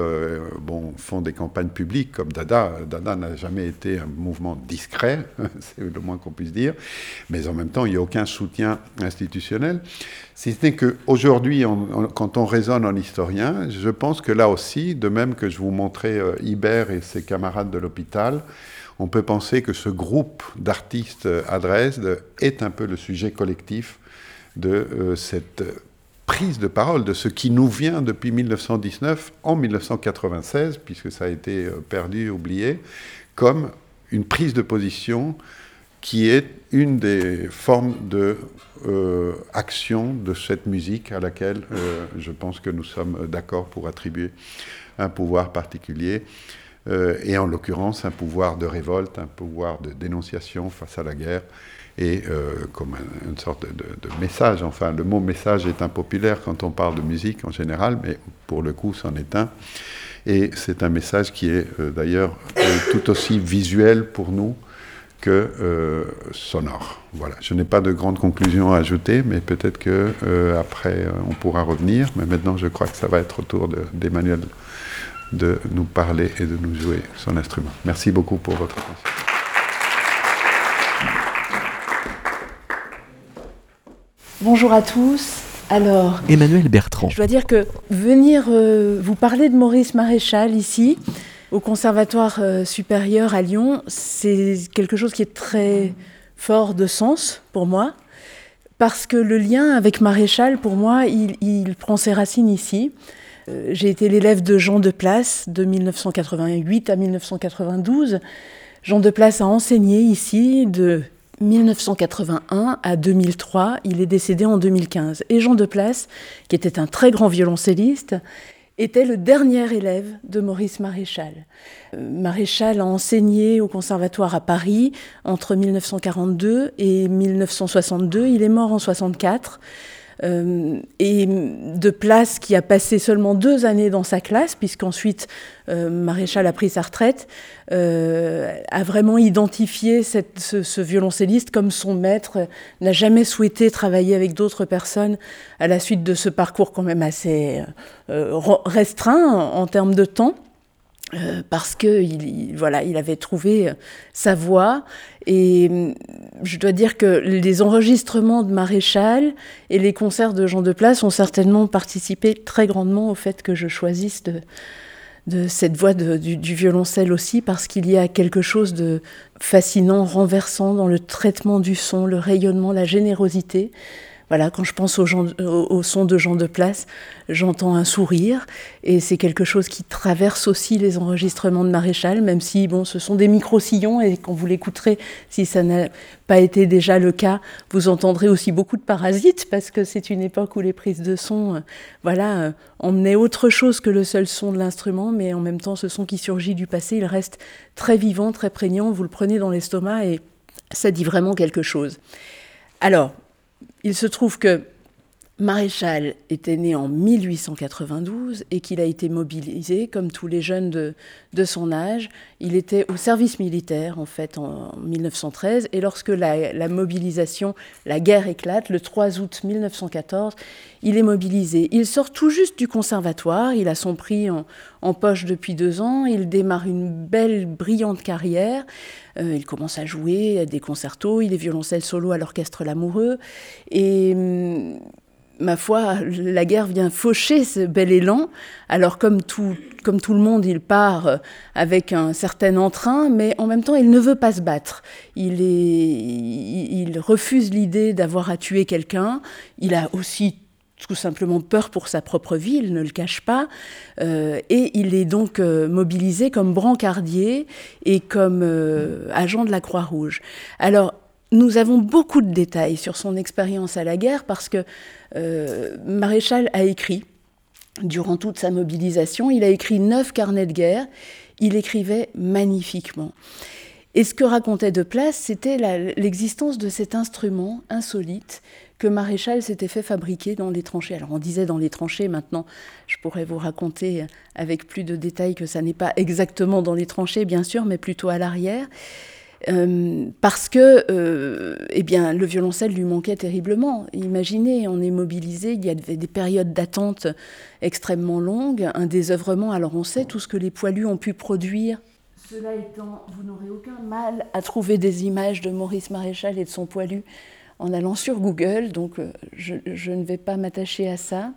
bon font des campagnes publiques comme Dada. Dada n'a jamais été un mouvement discret, c'est le moins qu'on puisse dire, mais en même temps il n'y a aucun soutien institutionnel. Si ce n'est qu'aujourd'hui, quand on raisonne en historien, je pense que là aussi, de même que je vous montrais euh, et ses camarades de l'hôpital, on peut penser que ce groupe d'artistes à Dresde est un peu le sujet collectif de euh, cette prise de parole, de ce qui nous vient depuis 1919 en 1996, puisque ça a été euh, perdu, oublié, comme une prise de position qui est une des formes de euh, action de cette musique à laquelle euh, je pense que nous sommes d'accord pour attribuer un pouvoir particulier, et en l'occurrence un pouvoir de révolte, un pouvoir de dénonciation face à la guerre, et comme une sorte de, message. Enfin, le mot message est impopulaire quand on parle de musique en général, mais pour le coup, c'en est un. Et c'est un message qui est d'ailleurs tout aussi visuel pour nous que euh, sonore. Voilà. Je n'ai pas de grandes conclusions à ajouter, mais peut-être que euh, après euh, on pourra revenir. Mais maintenant, je crois que ça va être au tour d'Emmanuel de, nous parler et de nous jouer son instrument. Merci beaucoup pour votre attention.
Bonjour à tous. Alors,
Emmanuel Bertrand.
Je dois dire que venir vous parler de Maurice Maréchal ici, au Conservatoire euh, supérieur à Lyon, c'est quelque chose qui est très fort de sens pour moi, parce que le lien avec Maréchal, pour moi, il, prend ses racines ici. Euh, j'ai été l'élève de Jean de Place de 1988 à 1992. Jean de Place a enseigné ici de 1981 à 2003. Il est décédé en 2015. Et Jean de Place, qui était un très grand violoncelliste, était le dernier élève de Maurice Maréchal. Euh, Maréchal a enseigné au conservatoire à Paris entre 1942 et 1962. Il est mort en 64. Euh, et de Place, qui a passé seulement deux années dans sa classe, puisqu'ensuite euh, Maréchal a pris sa retraite, euh, a vraiment identifié cette, ce, violoncelliste comme son maître, n'a jamais souhaité travailler avec d'autres personnes à la suite de ce parcours quand même assez restreint en termes de temps. Euh, parce que il, voilà, il avait trouvé euh, sa voix. Et mm, je dois dire que les enregistrements de Maréchal et les concerts de Jean de Place ont certainement participé très grandement au fait que je choisisse de, cette voix du, violoncelle aussi, parce qu'il y a quelque chose de fascinant, renversant dans le traitement du son, le rayonnement, la générosité. Voilà, quand je pense au, son de Jean de Place, j'entends un sourire et c'est quelque chose qui traverse aussi les enregistrements de Maréchal, même si bon, ce sont des micro-sillons et quand vous l'écouterez, si ça n'a pas été déjà le cas, vous entendrez aussi beaucoup de parasites parce que c'est une époque où les prises de son, euh, voilà, euh, emmenaient autre chose que le seul son de l'instrument, mais en même temps, ce son qui surgit du passé, il reste très vivant, très prégnant. Vous le prenez dans l'estomac et ça dit vraiment quelque chose. Alors, il se trouve que Maréchal était né en 1892 et qu'il a été mobilisé, comme tous les jeunes de, son âge. Il était au service militaire, en fait, en 1913. Et lorsque la, mobilisation, la guerre éclate, le 3 août 1914, il est mobilisé. Il sort tout juste du conservatoire, il a son prix en, poche depuis deux ans, il démarre une belle, brillante carrière. Euh, il commence à jouer des concertos, il est violoncelle solo à l'orchestre L'Amoureux. Et hum, ma foi, la guerre vient faucher ce bel élan. Alors comme tout, comme tout le monde, il part euh, avec un certain entrain, mais en même temps, il ne veut pas se battre. Il, refuse l'idée d'avoir à tuer quelqu'un. Il a aussi tout simplement peur pour sa propre vie, il ne le cache pas, euh, et il est donc euh, mobilisé comme brancardier et comme agent de la Croix-Rouge. Alors, nous avons beaucoup de détails sur son expérience à la guerre parce que euh, Maréchal a écrit, durant toute sa mobilisation, il a écrit neuf carnets de guerre, il écrivait magnifiquement. Et ce que racontait De Place, c'était l'existence de cet instrument insolite que Maréchal s'était fait fabriquer dans les tranchées. Alors on disait dans les tranchées, maintenant je pourrais vous raconter avec plus de détails que ça n'est pas exactement dans les tranchées, bien sûr, mais plutôt à l'arrière. Euh, parce que euh, eh bien, le violoncelle lui manquait terriblement. Imaginez, on est mobilisé, il y avait des périodes d'attente extrêmement longues, un désœuvrement. Alors on sait tout ce que les poilus ont pu produire. Cela étant, vous n'aurez aucun mal à trouver des images de Maurice Maréchal et de son poilu en allant sur Google, donc euh, je, ne vais pas m'attacher à ça.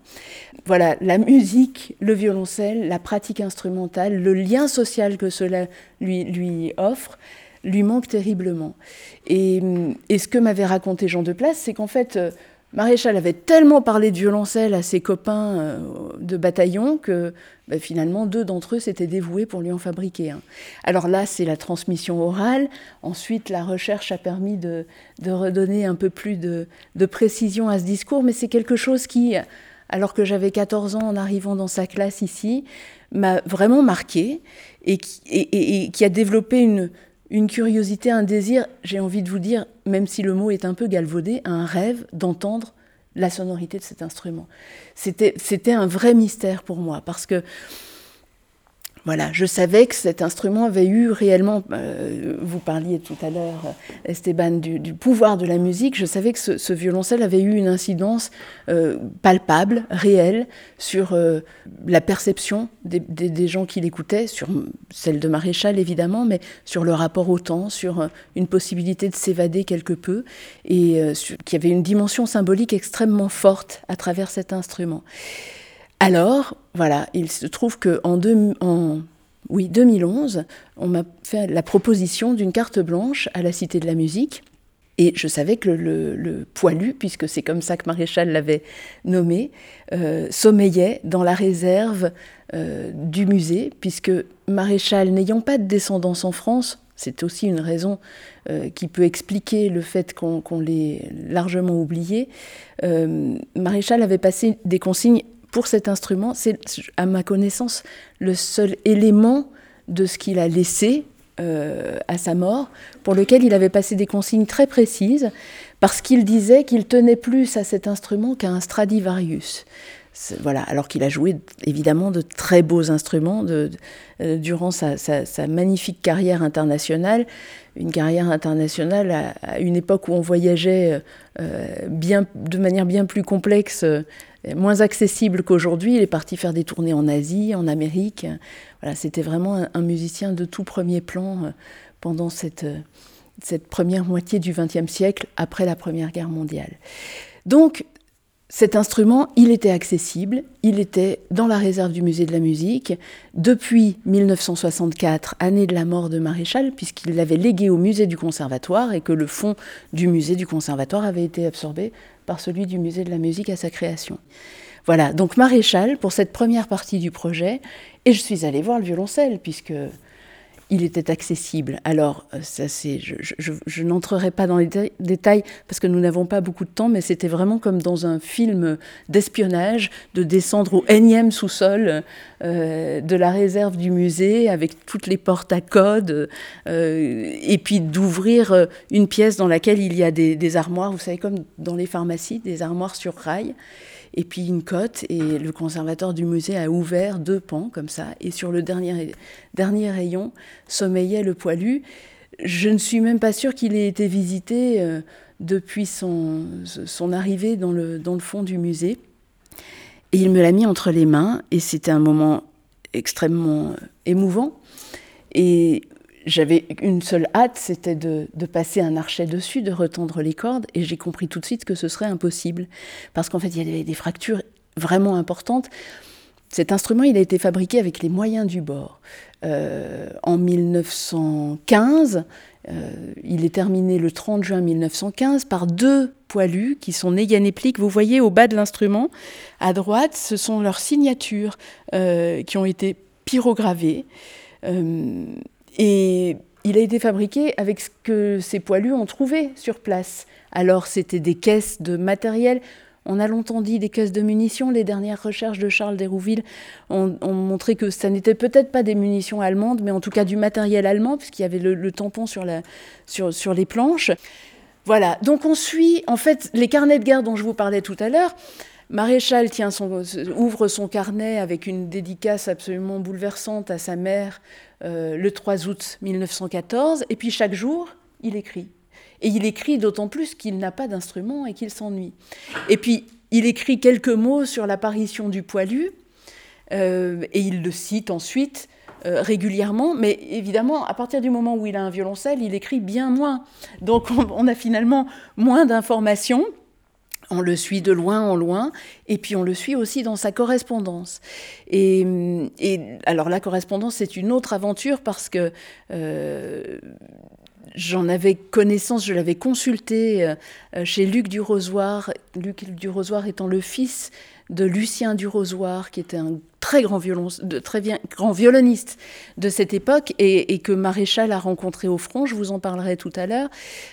Voilà, la musique, le violoncelle, la pratique instrumentale, le lien social que cela lui offre, lui manque terriblement. Et, ce que m'avait raconté Jean de Place, c'est qu'en fait, euh, Maréchal avait tellement parlé de violoncelle à ses copains euh, de bataillon que ben, finalement deux d'entre eux s'étaient dévoués pour lui en fabriquer un. Alors là, c'est la transmission orale. Ensuite, la recherche a permis de, redonner un peu plus de, précision à ce discours, mais c'est quelque chose qui, alors que j'avais 14 ans en arrivant dans sa classe ici, m'a vraiment marqué et qui, a développé une, une curiosité, un désir, j'ai envie de vous dire, même si le mot est un peu galvaudé, un rêve d'entendre la sonorité de cet instrument. C'était un vrai mystère pour moi, parce que voilà, je savais que cet instrument avait eu réellement, euh, vous parliez tout à l'heure, euh, Esteban, du, pouvoir de la musique, je savais que ce, violoncelle avait eu une incidence euh, palpable, réelle, sur la perception des, gens qui l'écoutaient, sur celle de Maréchal évidemment, mais sur le rapport au temps, sur une possibilité de s'évader quelque peu, et qui avait une dimension symbolique extrêmement forte à travers cet instrument. Alors, voilà, il se trouve qu'en en, oui, 2011, on m'a fait la proposition d'une carte blanche à la Cité de la Musique. Et je savais que le, poilu, puisque c'est comme ça que Maréchal l'avait nommé, euh, sommeillait dans la réserve euh, du musée, puisque Maréchal, n'ayant pas de descendance en France, c'est aussi une raison euh, qui peut expliquer le fait qu'on l'ait largement oublié, Maréchal avait passé des consignes pour cet instrument, c'est à ma connaissance le seul élément de ce qu'il a laissé euh, à sa mort, pour lequel il avait passé des consignes très précises, parce qu'il disait qu'il tenait plus à cet instrument qu'à un Stradivarius. Voilà, alors qu'il a joué évidemment de très beaux instruments euh, durant sa, magnifique carrière internationale, une carrière internationale à, une époque où on voyageait euh, bien, de manière bien plus complexe moins accessible qu'aujourd'hui. Il est parti faire des tournées en Asie, en Amérique. Voilà, c'était vraiment un, musicien de tout premier plan euh, pendant cette, euh, cette première moitié du XXe siècle, après la Première Guerre mondiale. Donc, cet instrument, il était accessible, il était dans la réserve du musée de la musique depuis 1964, année de la mort de Maréchal, puisqu'il l'avait légué au musée du conservatoire et que le fonds du musée du conservatoire avait été absorbé par celui du musée de la musique à sa création. Voilà, donc Maréchal pour cette première partie du projet, et je suis allée voir le violoncelle, puisque il était accessible. Alors, euh, ça, c'est, je, n'entrerai pas dans les détails parce que nous n'avons pas beaucoup de temps, mais c'était vraiment comme dans un film d'espionnage, de descendre au énième sous-sol euh, de la réserve du musée avec toutes les portes à code, euh, et puis d'ouvrir une pièce dans laquelle il y a des, des, armoires, vous savez, comme dans les pharmacies, des armoires sur rail et puis une cote. Et le conservateur du musée a ouvert deux pans comme ça. Et sur le dernier, dernier rayon sommeillait le poilu. Je ne suis même pas sûre qu'il ait été visité euh, depuis son, son arrivée dans le, dans le fond du musée. Et il me l'a mis entre les mains. Et c'était un moment extrêmement émouvant. Et j'avais une seule hâte, c'était de, passer un archet dessus, de retendre les cordes, et j'ai compris tout de suite que ce serait impossible, parce qu'en fait, il y avait des fractures vraiment importantes. Cet instrument, il a été fabriqué avec les moyens du bord. Euh, en 1915, euh, il est terminé le 30 juin 1915 par deux poilus qui sont Néganépliques. Vous voyez au bas de l'instrument, à droite, ce sont leurs signatures euh, qui ont été pyrogravées. Et il a été fabriqué avec ce que ces poilus ont trouvé sur place. Alors c'était des caisses de matériel. On a longtemps dit des caisses de munitions. Les dernières recherches de Charles Desrouville ont, montré que ça n'était peut-être pas des munitions allemandes, mais en tout cas du matériel allemand, puisqu'il y avait le, tampon sur, sur, les planches. Voilà, donc on suit en fait les carnets de guerre dont je vous parlais tout à l'heure. Maréchal tient son, ouvre son carnet avec une dédicace absolument bouleversante à sa mère le 3 août 1914, et puis chaque jour, il écrit. Et il écrit d'autant plus qu'il n'a pas d'instrument et qu'il s'ennuie. Et puis, il écrit quelques mots sur l'apparition du poilu, euh, et il le cite ensuite euh, régulièrement, mais évidemment, à partir du moment où il a un violoncelle, il écrit bien moins. Donc, on a finalement moins d'informations. On le suit de loin en loin, et puis on le suit aussi dans sa correspondance. Et, alors la correspondance, c'est une autre aventure parce que euh, j'en avais connaissance, je l'avais consulté chez Luc du Rosoir, Luc du Rosoir étant le fils de Lucien du Rosoir, qui était un très grand, violoniste de cette époque et, que Maréchal a rencontré au front, je vous en parlerai tout à l'heure.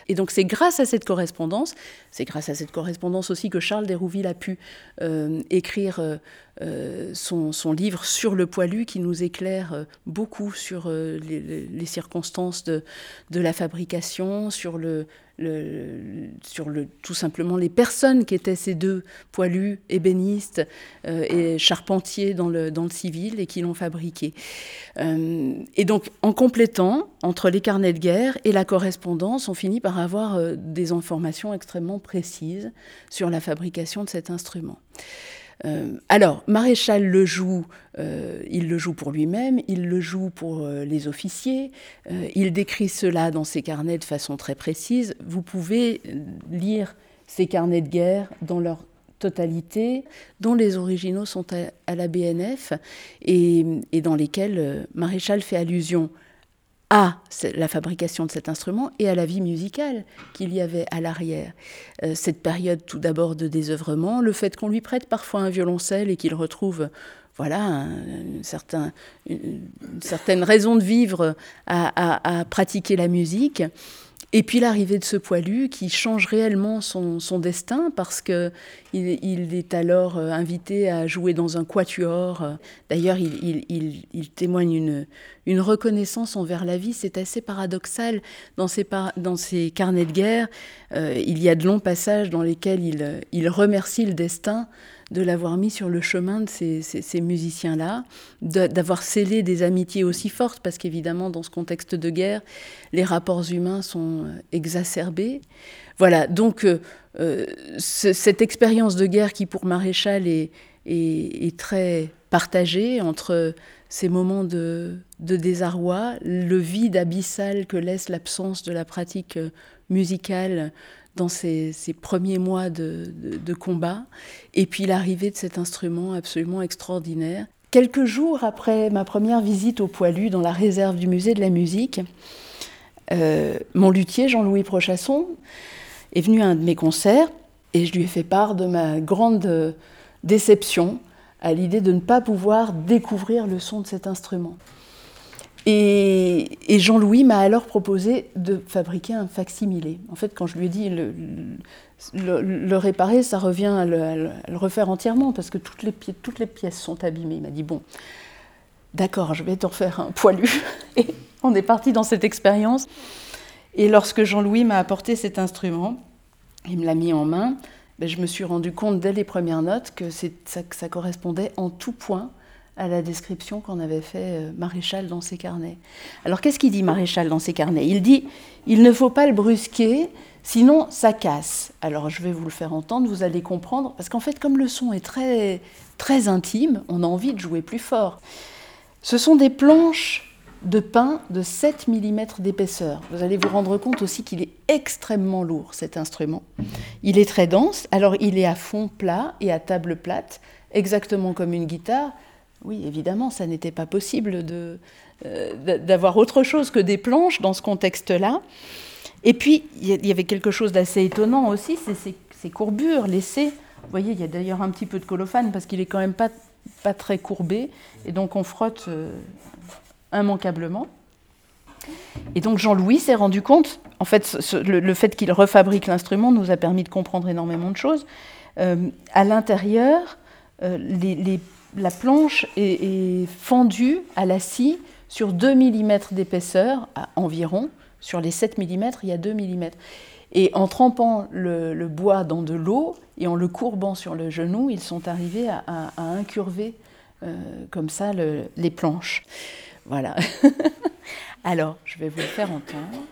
Et donc c'est grâce à cette correspondance, c'est grâce à cette correspondance aussi que Charles Dérouville a pu euh, écrire euh, euh, son, livre sur le poilu qui nous éclaire beaucoup sur les, circonstances de, la fabrication, sur le, sur le, tout simplement les personnes qui étaient ces deux poilus, ébénistes euh, et charpentiers dans le, dans le civil et qui l'ont fabriqué. Euh, et donc, en complétant, entre les carnets de guerre et la correspondance, on finit par avoir euh, des informations extrêmement précises sur la fabrication de cet instrument. Euh, alors, Maréchal le joue, euh, il le joue pour lui-même, il le joue pour euh, les officiers, il décrit cela dans ses carnets de façon très précise. Vous pouvez lire ces carnets de guerre dans leur totalité, dont les originaux sont à, la BNF et dans lesquels Maréchal fait allusion à la fabrication de cet instrument et à la vie musicale qu'il y avait à l'arrière. Euh, cette période tout d'abord de désœuvrement, le fait qu'on lui prête parfois un violoncelle et qu'il retrouve voilà, une, certain, une, certaine raison de vivre à pratiquer la musique. Et puis l'arrivée de ce poilu qui change réellement son, destin parce qu'il il est alors euh, invité à jouer dans un quatuor. D'ailleurs, il, témoigne une, reconnaissance envers la vie. C'est assez paradoxal dans ses, carnets de guerre. Euh, il y a de longs passages dans lesquels il remercie le destin de l'avoir mis sur le chemin de ces, musiciens-là, d'avoir scellé des amitiés aussi fortes, parce qu'évidemment, dans ce contexte de guerre, les rapports humains sont euh, exacerbés. Voilà, donc euh, euh, cette expérience de guerre qui, pour Maréchal, est, très partagée entre ces moments de, désarroi, le vide abyssal que laisse l'absence de la pratique musicale dans ces, premiers mois de, combat, et puis l'arrivée de cet instrument absolument extraordinaire. Quelques jours après ma première visite au Poilu dans la réserve du musée de la musique, euh, mon luthier Jean-Louis Prochasson est venu à un de mes concerts et je lui ai fait part de ma grande déception à l'idée de ne pas pouvoir découvrir le son de cet instrument. Et, Jean-Louis m'a alors proposé de fabriquer un facsimilé. En fait, quand je lui ai dit le, réparer, ça revient à le, refaire entièrement, parce que toutes les, pièces sont abîmées. Il m'a dit, bon, d'accord, je vais te refaire un poilu. Et on est parti dans cette expérience. Et lorsque Jean-Louis m'a apporté cet instrument, il me l'a mis en main, ben, je me suis rendu compte dès les premières notes que ça correspondait en tout point à la description qu'en avait fait euh, Maréchal dans ses carnets. Alors qu'est-ce qu'il dit Maréchal dans ses carnets? Il dit il ne faut pas le brusquer, sinon ça casse. Alors je vais vous le faire entendre, vous allez comprendre, parce qu'en fait comme le son est très très intime, on a envie de jouer plus fort. Ce sont des planches de pin de 7 mm d'épaisseur. Vous allez vous rendre compte aussi qu'il est extrêmement lourd cet instrument. Il est très dense, alors il est à fond plat et à table plate, exactement comme une guitare, oui, évidemment, ça n'était pas possible euh, d'avoir autre chose que des planches dans ce contexte-là. Et puis, il y avait quelque chose d'assez étonnant aussi, c'est ces, courbures laissées. Vous voyez, il y a d'ailleurs un petit peu de colophane parce qu'il est quand même pas, pas très courbé. Et donc, on frotte euh, immanquablement. Et donc, Jean-Louis s'est rendu compte, en fait, le, fait qu'il refabrique l'instrument nous a permis de comprendre énormément de choses. Euh, à l'intérieur, les, les la planche est, fendue à la scie sur 2 mm d'épaisseur environ. Sur les 7 mm, il y a 2 mm. Et en trempant le, bois dans de l'eau et en le courbant sur le genou, ils sont arrivés à, incurver euh, comme ça les planches. Voilà. Alors, je vais vous le faire entendre.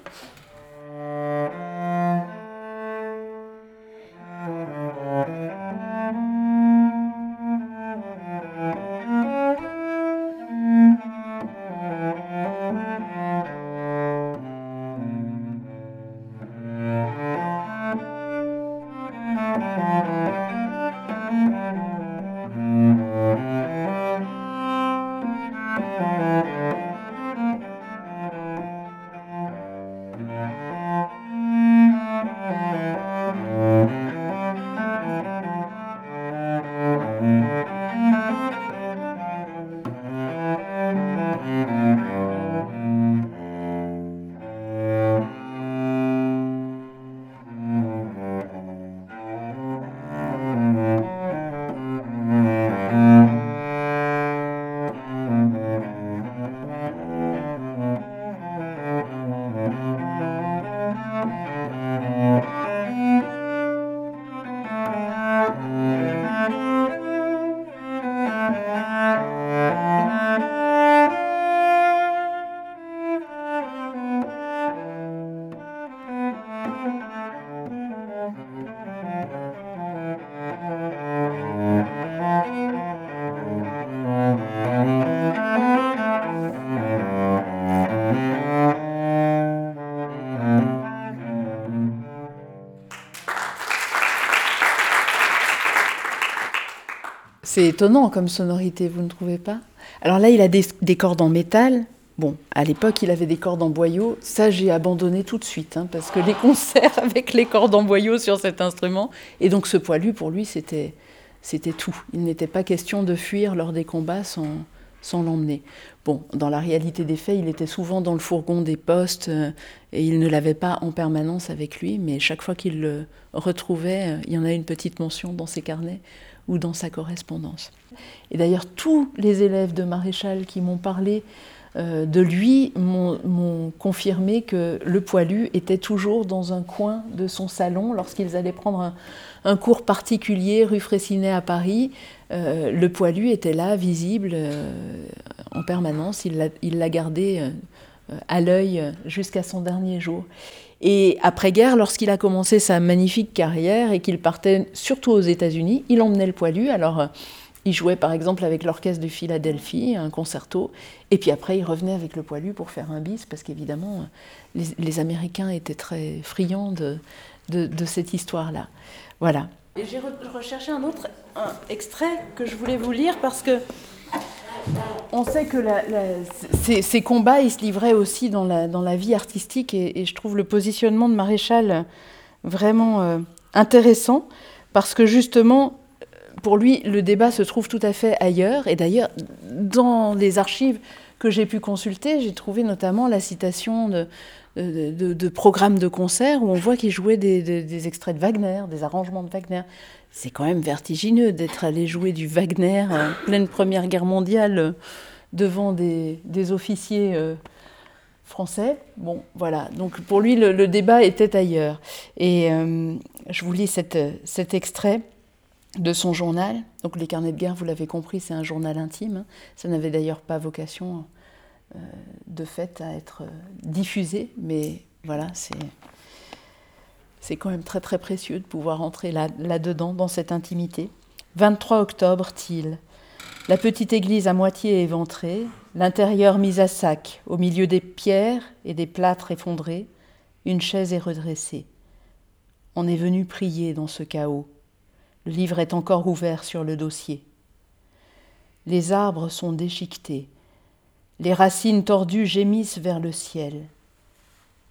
C'est étonnant comme sonorité, vous ne trouvez pas? Alors là, il a des, cordes en métal. Bon, à l'époque, il avait des cordes en boyau. Ça, j'ai abandonné tout de suite, hein, parce que les concerts avec les cordes en boyau sur cet instrument. Et donc, ce poilu, pour lui, c'était, c'était tout. Il n'était pas question de fuir lors des combats sans, sans l'emmener. Bon, dans la réalité des faits, il était souvent dans le fourgon des postes euh, et il ne l'avait pas en permanence avec lui, mais chaque fois qu'il le retrouvait, euh, il y en a une petite mention dans ses carnets ou dans sa correspondance. Et d'ailleurs, tous les élèves de Maréchal qui m'ont parlé euh, de lui m'ont confirmé que le poilu était toujours dans un coin de son salon lorsqu'ils allaient prendre un, cours particulier rue Fraissinet à Paris. Euh, le poilu était là, visible euh, en permanence. Il l'a gardé à l'œil jusqu'à son dernier jour. Et après-guerre, lorsqu'il a commencé sa magnifique carrière et qu'il partait surtout aux États-Unis, il emmenait le poilu. Alors, euh, il jouait par exemple avec l'orchestre de Philadelphie, un concerto, et puis après il revenait avec le poilu pour faire un bis, parce qu'évidemment, les, Américains étaient très friands de, cette histoire-là. Voilà. Et j'ai recherché un autre extrait que je voulais vous lire parce que on sait que ces, combats, ils se livraient aussi dans la, vie artistique et, je trouve le positionnement de Maréchal vraiment euh, intéressant parce que justement, pour lui, le débat se trouve tout à fait ailleurs. Et d'ailleurs, dans les archives que j'ai pu consulter, j'ai trouvé notamment la citation de, de, programmes de concerts où on voit qu'il jouait des, des, extraits de Wagner, des arrangements de Wagner c'est quand même vertigineux d'être allé jouer du Wagner en pleine Première Guerre mondiale euh, devant des, officiers euh, français. Bon, voilà. Donc pour lui, le, débat était ailleurs. Et euh, je vous lis cet extrait de son journal. Donc les carnets de guerre, vous l'avez compris, c'est un journal intime. Ça n'avait d'ailleurs pas vocation de fait à être diffusé, mais voilà, c'est c'est quand même très très précieux de pouvoir entrer là-dedans, dans cette intimité. 23 octobre, Thiel. La petite église à moitié éventrée, l'intérieur mis à sac, au milieu des pierres et des plâtres effondrés, une chaise est redressée. On est venu prier dans ce chaos. Le livre est encore ouvert sur le dossier. Les arbres sont déchiquetés. Les racines tordues gémissent vers le ciel.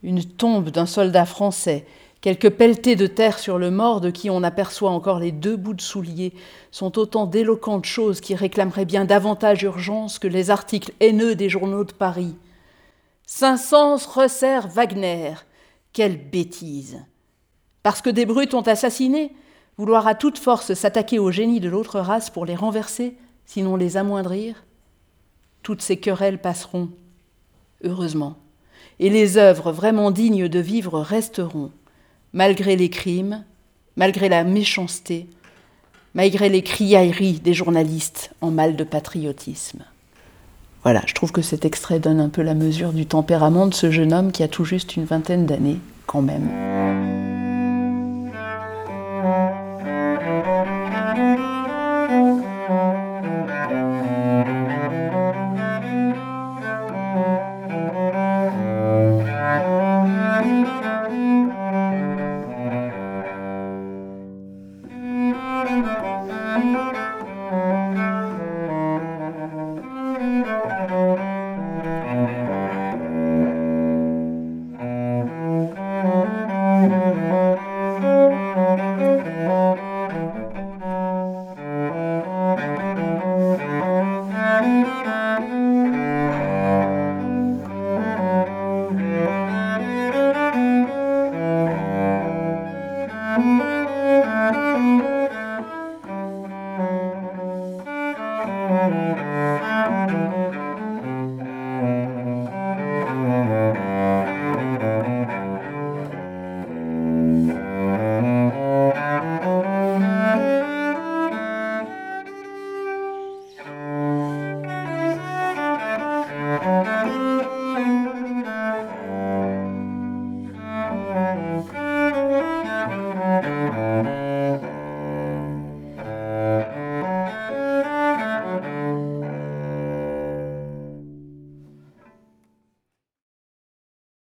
Une tombe d'un soldat français Quelques pelletés de terre sur le mort, de qui on aperçoit encore les deux bouts de souliers, sont autant d'éloquentes choses qui réclameraient bien davantage urgence que les articles haineux des journaux de Paris. Saint-Saëns resserre Wagner. Quelle bêtise Parce que des brutes ont assassiné Vouloir à toute force s'attaquer aux génies de l'autre race pour les renverser, sinon les amoindrir Toutes ces querelles passeront, heureusement, et les œuvres vraiment dignes de vivre resteront malgré les crimes, malgré la méchanceté, malgré les criailleries des journalistes en mal de patriotisme. Voilà, je trouve que cet extrait donne un peu la mesure du tempérament de ce jeune homme qui a tout juste une vingtaine d'années, quand même.